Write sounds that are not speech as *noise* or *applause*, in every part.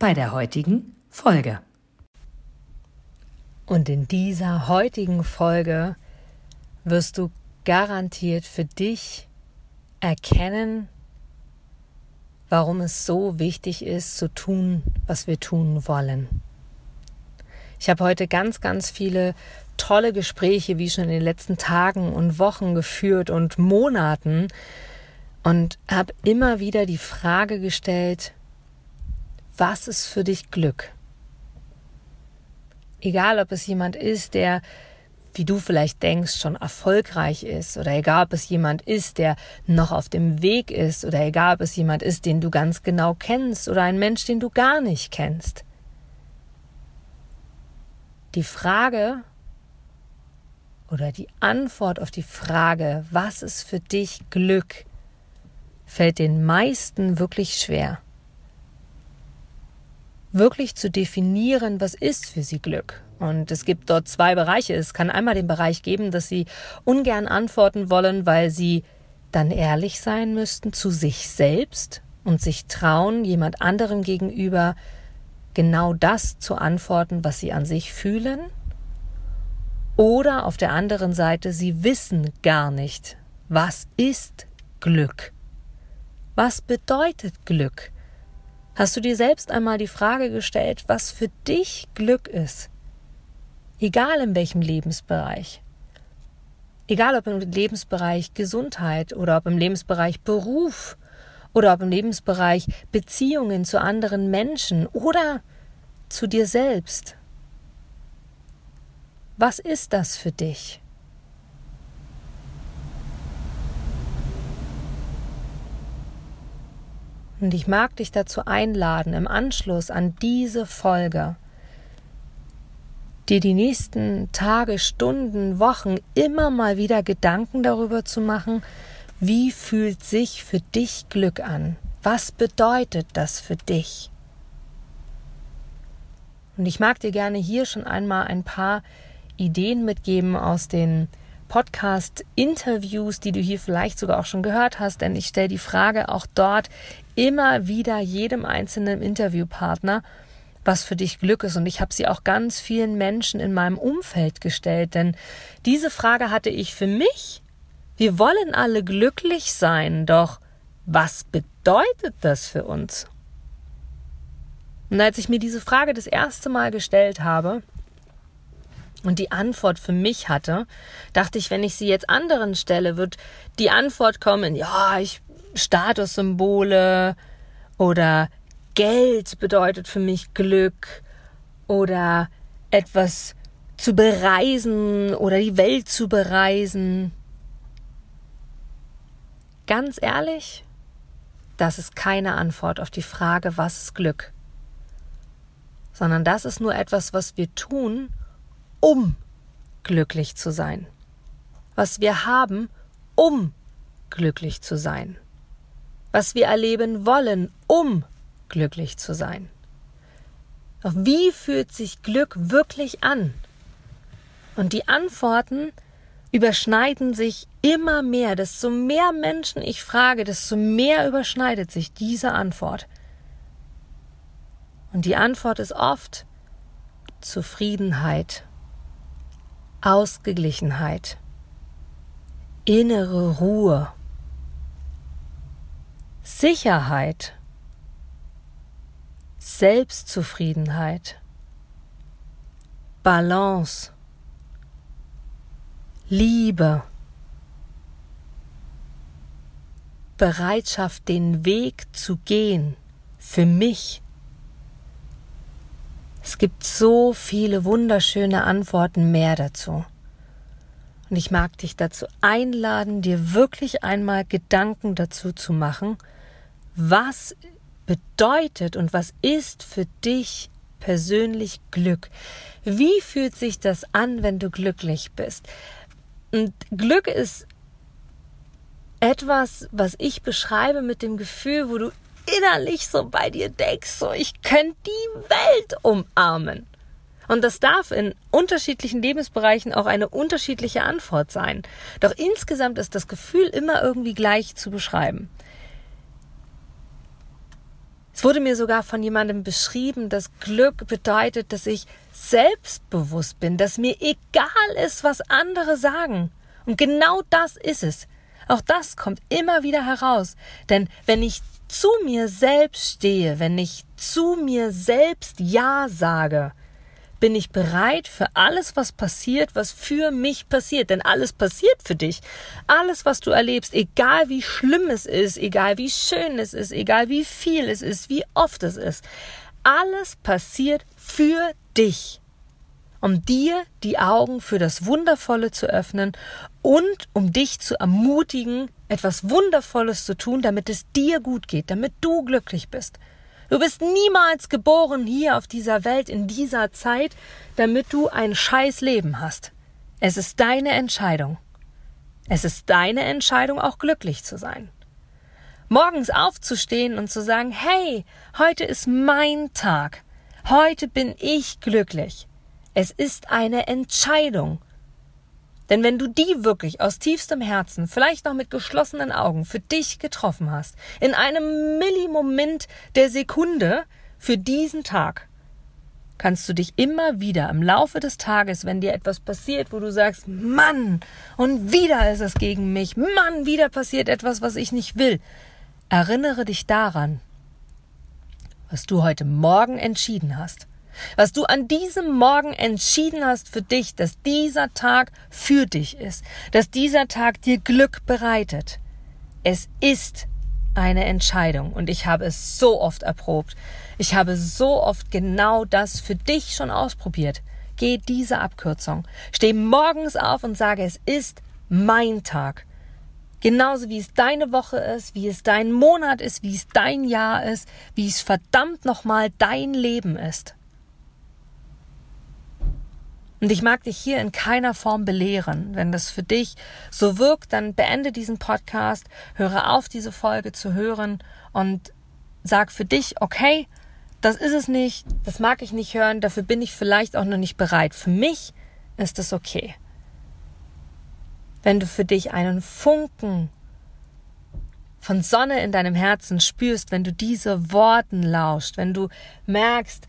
bei der heutigen Folge. Und in dieser heutigen Folge wirst du garantiert für dich erkennen, warum es so wichtig ist, zu tun, was wir tun wollen. Ich habe heute ganz, ganz viele tolle Gespräche, wie schon in den letzten Tagen und Wochen geführt und Monaten und habe immer wieder die Frage gestellt, was ist für dich Glück? Egal, ob es jemand ist, der, wie du vielleicht denkst, schon erfolgreich ist, oder egal, ob es jemand ist, der noch auf dem Weg ist, oder egal, ob es jemand ist, den du ganz genau kennst, oder ein Mensch, den du gar nicht kennst. Die Frage oder die Antwort auf die Frage, was ist für dich Glück, fällt den meisten wirklich schwer. Wirklich zu definieren, was ist für sie Glück. Und es gibt dort zwei Bereiche. Es kann einmal den Bereich geben, dass sie ungern antworten wollen, weil sie dann ehrlich sein müssten zu sich selbst und sich trauen, jemand anderem gegenüber genau das zu antworten, was sie an sich fühlen. Oder auf der anderen Seite, sie wissen gar nicht, was ist Glück. Was bedeutet Glück? Hast du dir selbst einmal die Frage gestellt, was für dich Glück ist? Egal in welchem Lebensbereich. Egal ob im Lebensbereich Gesundheit oder ob im Lebensbereich Beruf oder ob im Lebensbereich Beziehungen zu anderen Menschen oder zu dir selbst. Was ist das für dich? Und ich mag dich dazu einladen, im Anschluss an diese Folge dir die nächsten Tage, Stunden, Wochen immer mal wieder Gedanken darüber zu machen, wie fühlt sich für dich Glück an? Was bedeutet das für dich? Und ich mag dir gerne hier schon einmal ein paar Ideen mitgeben aus den Podcast-Interviews, die du hier vielleicht sogar auch schon gehört hast, denn ich stelle die Frage auch dort immer wieder jedem einzelnen Interviewpartner, was für dich Glück ist. Und ich habe sie auch ganz vielen Menschen in meinem Umfeld gestellt, denn diese Frage hatte ich für mich. Wir wollen alle glücklich sein, doch was bedeutet das für uns? Und als ich mir diese Frage das erste Mal gestellt habe, und die Antwort für mich hatte, dachte ich, wenn ich sie jetzt anderen stelle, wird die Antwort kommen, ja, ich Statussymbole oder Geld bedeutet für mich Glück oder etwas zu bereisen oder die Welt zu bereisen. Ganz ehrlich, das ist keine Antwort auf die Frage, was ist Glück, sondern das ist nur etwas, was wir tun, um glücklich zu sein. Was wir haben, um glücklich zu sein. Was wir erleben wollen, um glücklich zu sein. Doch wie fühlt sich Glück wirklich an? Und die Antworten überschneiden sich immer mehr. Desto mehr Menschen ich frage, desto mehr überschneidet sich diese Antwort. Und die Antwort ist oft Zufriedenheit Ausgeglichenheit, innere Ruhe, Sicherheit, Selbstzufriedenheit, Balance, Liebe, Bereitschaft, den Weg zu gehen, für mich es gibt so viele wunderschöne Antworten mehr dazu. Und ich mag dich dazu einladen, dir wirklich einmal Gedanken dazu zu machen, was bedeutet und was ist für dich persönlich Glück? Wie fühlt sich das an, wenn du glücklich bist? Und Glück ist etwas, was ich beschreibe mit dem Gefühl, wo du innerlich so bei dir denkst, so ich könnte die Welt umarmen. Und das darf in unterschiedlichen Lebensbereichen auch eine unterschiedliche Antwort sein. Doch insgesamt ist das Gefühl immer irgendwie gleich zu beschreiben. Es wurde mir sogar von jemandem beschrieben, dass Glück bedeutet, dass ich selbstbewusst bin, dass mir egal ist, was andere sagen. Und genau das ist es. Auch das kommt immer wieder heraus. Denn wenn ich zu mir selbst stehe, wenn ich zu mir selbst Ja sage, bin ich bereit für alles, was passiert, was für mich passiert. Denn alles passiert für dich. Alles, was du erlebst, egal wie schlimm es ist, egal wie schön es ist, egal wie viel es ist, wie oft es ist, alles passiert für dich. Um dir die Augen für das Wundervolle zu öffnen und um dich zu ermutigen, etwas Wundervolles zu tun, damit es dir gut geht, damit du glücklich bist. Du bist niemals geboren hier auf dieser Welt in dieser Zeit, damit du ein scheiß Leben hast. Es ist deine Entscheidung. Es ist deine Entscheidung, auch glücklich zu sein. Morgens aufzustehen und zu sagen, hey, heute ist mein Tag. Heute bin ich glücklich. Es ist eine Entscheidung. Denn wenn du die wirklich aus tiefstem Herzen, vielleicht noch mit geschlossenen Augen, für dich getroffen hast, in einem Millimoment der Sekunde für diesen Tag, kannst du dich immer wieder im Laufe des Tages, wenn dir etwas passiert, wo du sagst, Mann, und wieder ist es gegen mich, Mann, wieder passiert etwas, was ich nicht will, erinnere dich daran, was du heute Morgen entschieden hast was du an diesem Morgen entschieden hast für dich, dass dieser Tag für dich ist, dass dieser Tag dir Glück bereitet. Es ist eine Entscheidung und ich habe es so oft erprobt. Ich habe so oft genau das für dich schon ausprobiert. Geh diese Abkürzung. Steh morgens auf und sage, es ist mein Tag. Genauso wie es deine Woche ist, wie es dein Monat ist, wie es dein Jahr ist, wie es verdammt nochmal dein Leben ist. Und ich mag dich hier in keiner Form belehren. Wenn das für dich so wirkt, dann beende diesen Podcast, höre auf, diese Folge zu hören und sag für dich, okay, das ist es nicht, das mag ich nicht hören, dafür bin ich vielleicht auch noch nicht bereit. Für mich ist es okay. Wenn du für dich einen Funken von Sonne in deinem Herzen spürst, wenn du diese Worten lauscht, wenn du merkst,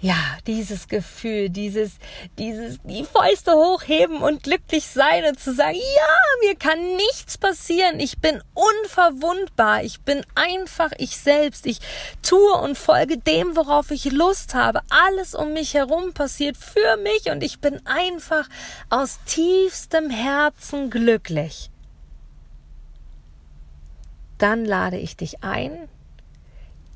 ja, dieses Gefühl, dieses, dieses, die Fäuste hochheben und glücklich sein und zu sagen, ja, mir kann nichts passieren, ich bin unverwundbar, ich bin einfach ich selbst, ich tue und folge dem, worauf ich Lust habe, alles um mich herum passiert für mich und ich bin einfach aus tiefstem Herzen glücklich. Dann lade ich dich ein,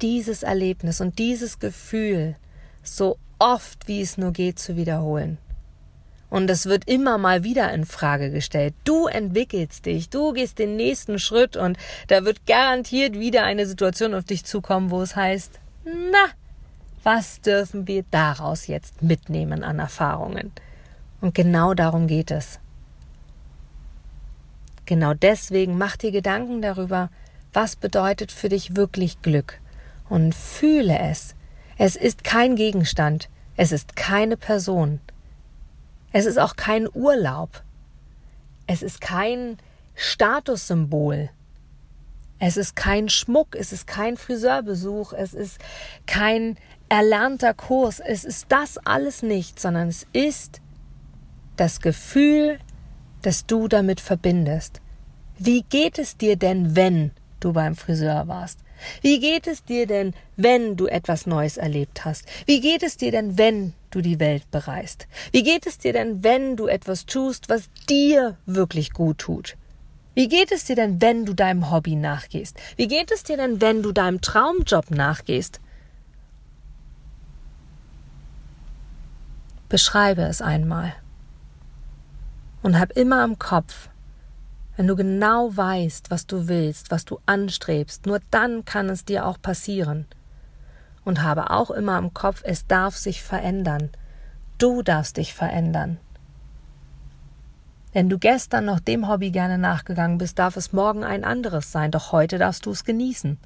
dieses Erlebnis und dieses Gefühl so oft wie es nur geht zu wiederholen. Und es wird immer mal wieder in Frage gestellt. Du entwickelst dich, du gehst den nächsten Schritt und da wird garantiert wieder eine Situation auf dich zukommen, wo es heißt, na, was dürfen wir daraus jetzt mitnehmen an Erfahrungen? Und genau darum geht es. Genau deswegen mach dir Gedanken darüber, was bedeutet für dich wirklich Glück und fühle es, es ist kein Gegenstand, es ist keine Person, es ist auch kein Urlaub, es ist kein Statussymbol, es ist kein Schmuck, es ist kein Friseurbesuch, es ist kein erlernter Kurs, es ist das alles nicht, sondern es ist das Gefühl, das du damit verbindest. Wie geht es dir denn, wenn du beim Friseur warst? Wie geht es dir denn, wenn du etwas Neues erlebt hast? Wie geht es dir denn, wenn du die Welt bereist? Wie geht es dir denn, wenn du etwas tust, was dir wirklich gut tut? Wie geht es dir denn, wenn du deinem Hobby nachgehst? Wie geht es dir denn, wenn du deinem Traumjob nachgehst? Beschreibe es einmal und hab immer im Kopf, wenn du genau weißt, was du willst, was du anstrebst, nur dann kann es dir auch passieren. und habe auch immer im Kopf, es darf sich verändern. Du darfst dich verändern. Wenn du gestern noch dem Hobby gerne nachgegangen bist, darf es morgen ein anderes sein, doch heute darfst du es genießen.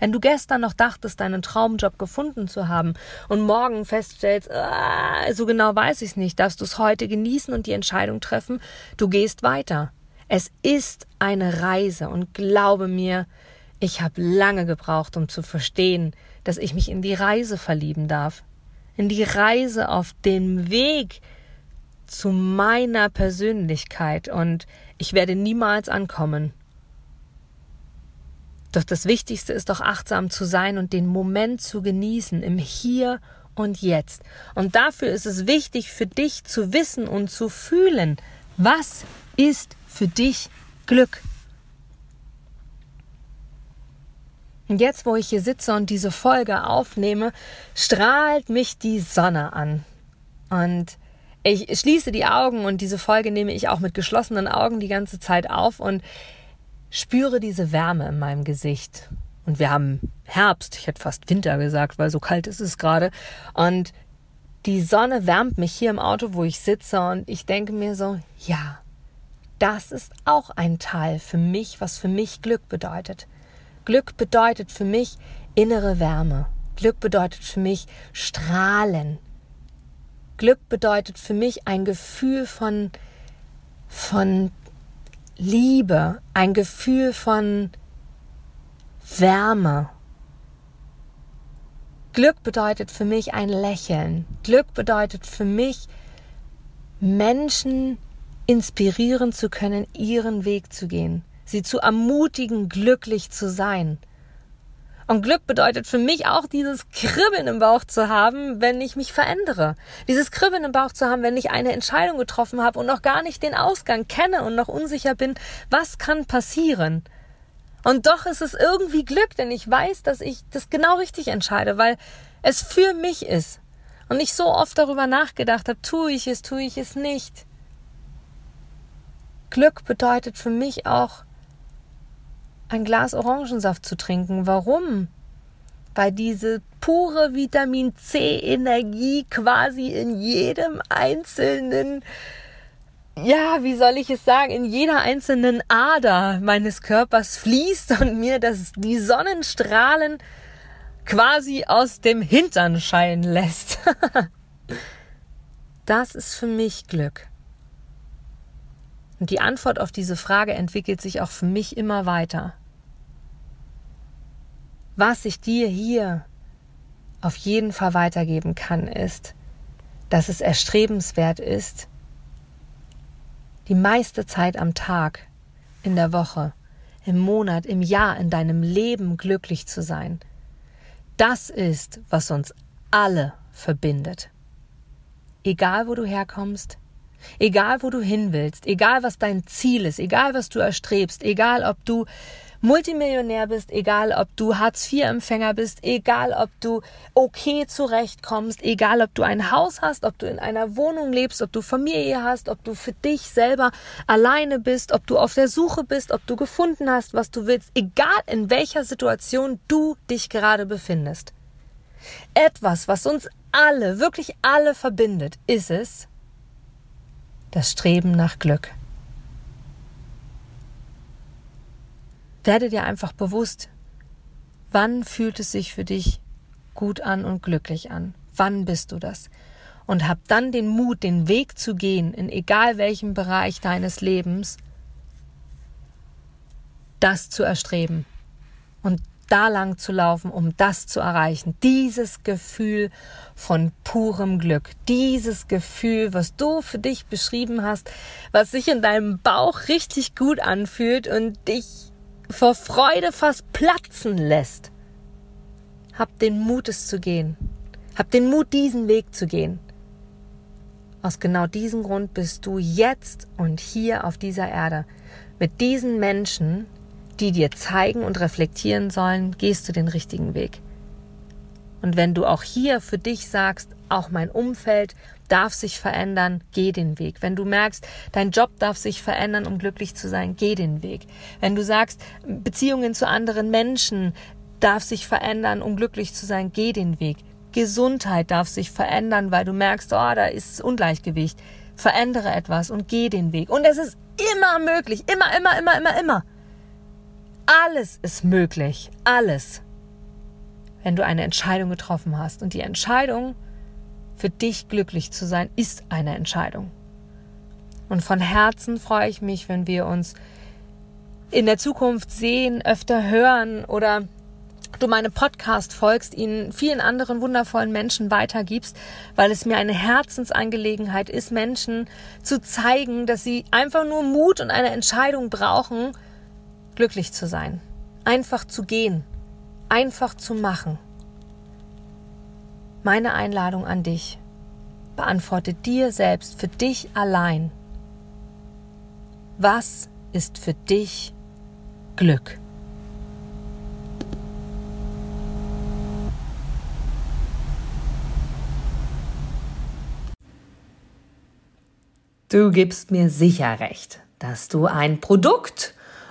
Wenn du gestern noch dachtest, deinen Traumjob gefunden zu haben und morgen feststellst, ah, so genau weiß ich es nicht, darfst du es heute genießen und die Entscheidung treffen, du gehst weiter. Es ist eine Reise und glaube mir, ich habe lange gebraucht, um zu verstehen, dass ich mich in die Reise verlieben darf. In die Reise auf den Weg zu meiner Persönlichkeit und ich werde niemals ankommen. Doch das Wichtigste ist doch achtsam zu sein und den Moment zu genießen im Hier und Jetzt. Und dafür ist es wichtig für dich zu wissen und zu fühlen, was ist für dich Glück. Und jetzt, wo ich hier sitze und diese Folge aufnehme, strahlt mich die Sonne an. Und ich schließe die Augen und diese Folge nehme ich auch mit geschlossenen Augen die ganze Zeit auf und spüre diese Wärme in meinem Gesicht. Und wir haben Herbst, ich hätte fast Winter gesagt, weil so kalt ist es gerade. Und die Sonne wärmt mich hier im Auto, wo ich sitze und ich denke mir so, ja, das ist auch ein Teil für mich, was für mich Glück bedeutet. Glück bedeutet für mich innere Wärme. Glück bedeutet für mich Strahlen. Glück bedeutet für mich ein Gefühl von, von Liebe, ein Gefühl von Wärme. Glück bedeutet für mich ein Lächeln. Glück bedeutet für mich, Menschen inspirieren zu können, ihren Weg zu gehen, sie zu ermutigen, glücklich zu sein. Und Glück bedeutet für mich auch dieses Kribbeln im Bauch zu haben, wenn ich mich verändere. Dieses Kribbeln im Bauch zu haben, wenn ich eine Entscheidung getroffen habe und noch gar nicht den Ausgang kenne und noch unsicher bin, was kann passieren. Und doch ist es irgendwie Glück, denn ich weiß, dass ich das genau richtig entscheide, weil es für mich ist. Und ich so oft darüber nachgedacht habe, tue ich es, tue ich es nicht. Glück bedeutet für mich auch, ein Glas Orangensaft zu trinken. Warum? Weil diese pure Vitamin C Energie quasi in jedem einzelnen ja, wie soll ich es sagen, in jeder einzelnen Ader meines Körpers fließt *laughs* und mir das, die Sonnenstrahlen quasi aus dem Hintern scheinen lässt. *laughs* das ist für mich Glück. Und die Antwort auf diese Frage entwickelt sich auch für mich immer weiter. Was ich dir hier auf jeden Fall weitergeben kann, ist, dass es erstrebenswert ist, die meiste Zeit am Tag, in der Woche, im Monat, im Jahr, in deinem Leben glücklich zu sein. Das ist, was uns alle verbindet. Egal, wo du herkommst, egal, wo du hin willst, egal, was dein Ziel ist, egal, was du erstrebst, egal, ob du Multimillionär bist, egal ob du Hartz-IV-Empfänger bist, egal ob du okay zurechtkommst, egal ob du ein Haus hast, ob du in einer Wohnung lebst, ob du Familie hast, ob du für dich selber alleine bist, ob du auf der Suche bist, ob du gefunden hast, was du willst, egal in welcher Situation du dich gerade befindest. Etwas, was uns alle, wirklich alle verbindet, ist es, das Streben nach Glück. Werde dir einfach bewusst, wann fühlt es sich für dich gut an und glücklich an? Wann bist du das? Und hab dann den Mut, den Weg zu gehen, in egal welchem Bereich deines Lebens, das zu erstreben und da lang zu laufen, um das zu erreichen. Dieses Gefühl von purem Glück, dieses Gefühl, was du für dich beschrieben hast, was sich in deinem Bauch richtig gut anfühlt und dich vor Freude fast platzen lässt. Hab den Mut, es zu gehen. Hab den Mut, diesen Weg zu gehen. Aus genau diesem Grund bist du jetzt und hier auf dieser Erde. Mit diesen Menschen, die dir zeigen und reflektieren sollen, gehst du den richtigen Weg. Und wenn du auch hier für dich sagst, auch mein Umfeld darf sich verändern, geh den Weg. Wenn du merkst, dein Job darf sich verändern, um glücklich zu sein, geh den Weg. Wenn du sagst, Beziehungen zu anderen Menschen darf sich verändern, um glücklich zu sein. Geh den Weg. Gesundheit darf sich verändern, weil du merkst, oh, da ist Ungleichgewicht. Verändere etwas und geh den Weg. Und es ist immer möglich. Immer, immer, immer, immer, immer. Alles ist möglich. Alles. Wenn du eine Entscheidung getroffen hast. Und die Entscheidung, für dich glücklich zu sein, ist eine Entscheidung. Und von Herzen freue ich mich, wenn wir uns in der Zukunft sehen, öfter hören oder du meinem Podcast folgst, ihn vielen anderen wundervollen Menschen weitergibst, weil es mir eine Herzensangelegenheit ist, Menschen zu zeigen, dass sie einfach nur Mut und eine Entscheidung brauchen, glücklich zu sein, einfach zu gehen, einfach zu machen. Meine Einladung an dich. Beantworte dir selbst, für dich allein. Was ist für dich Glück? Du gibst mir sicher recht, dass du ein Produkt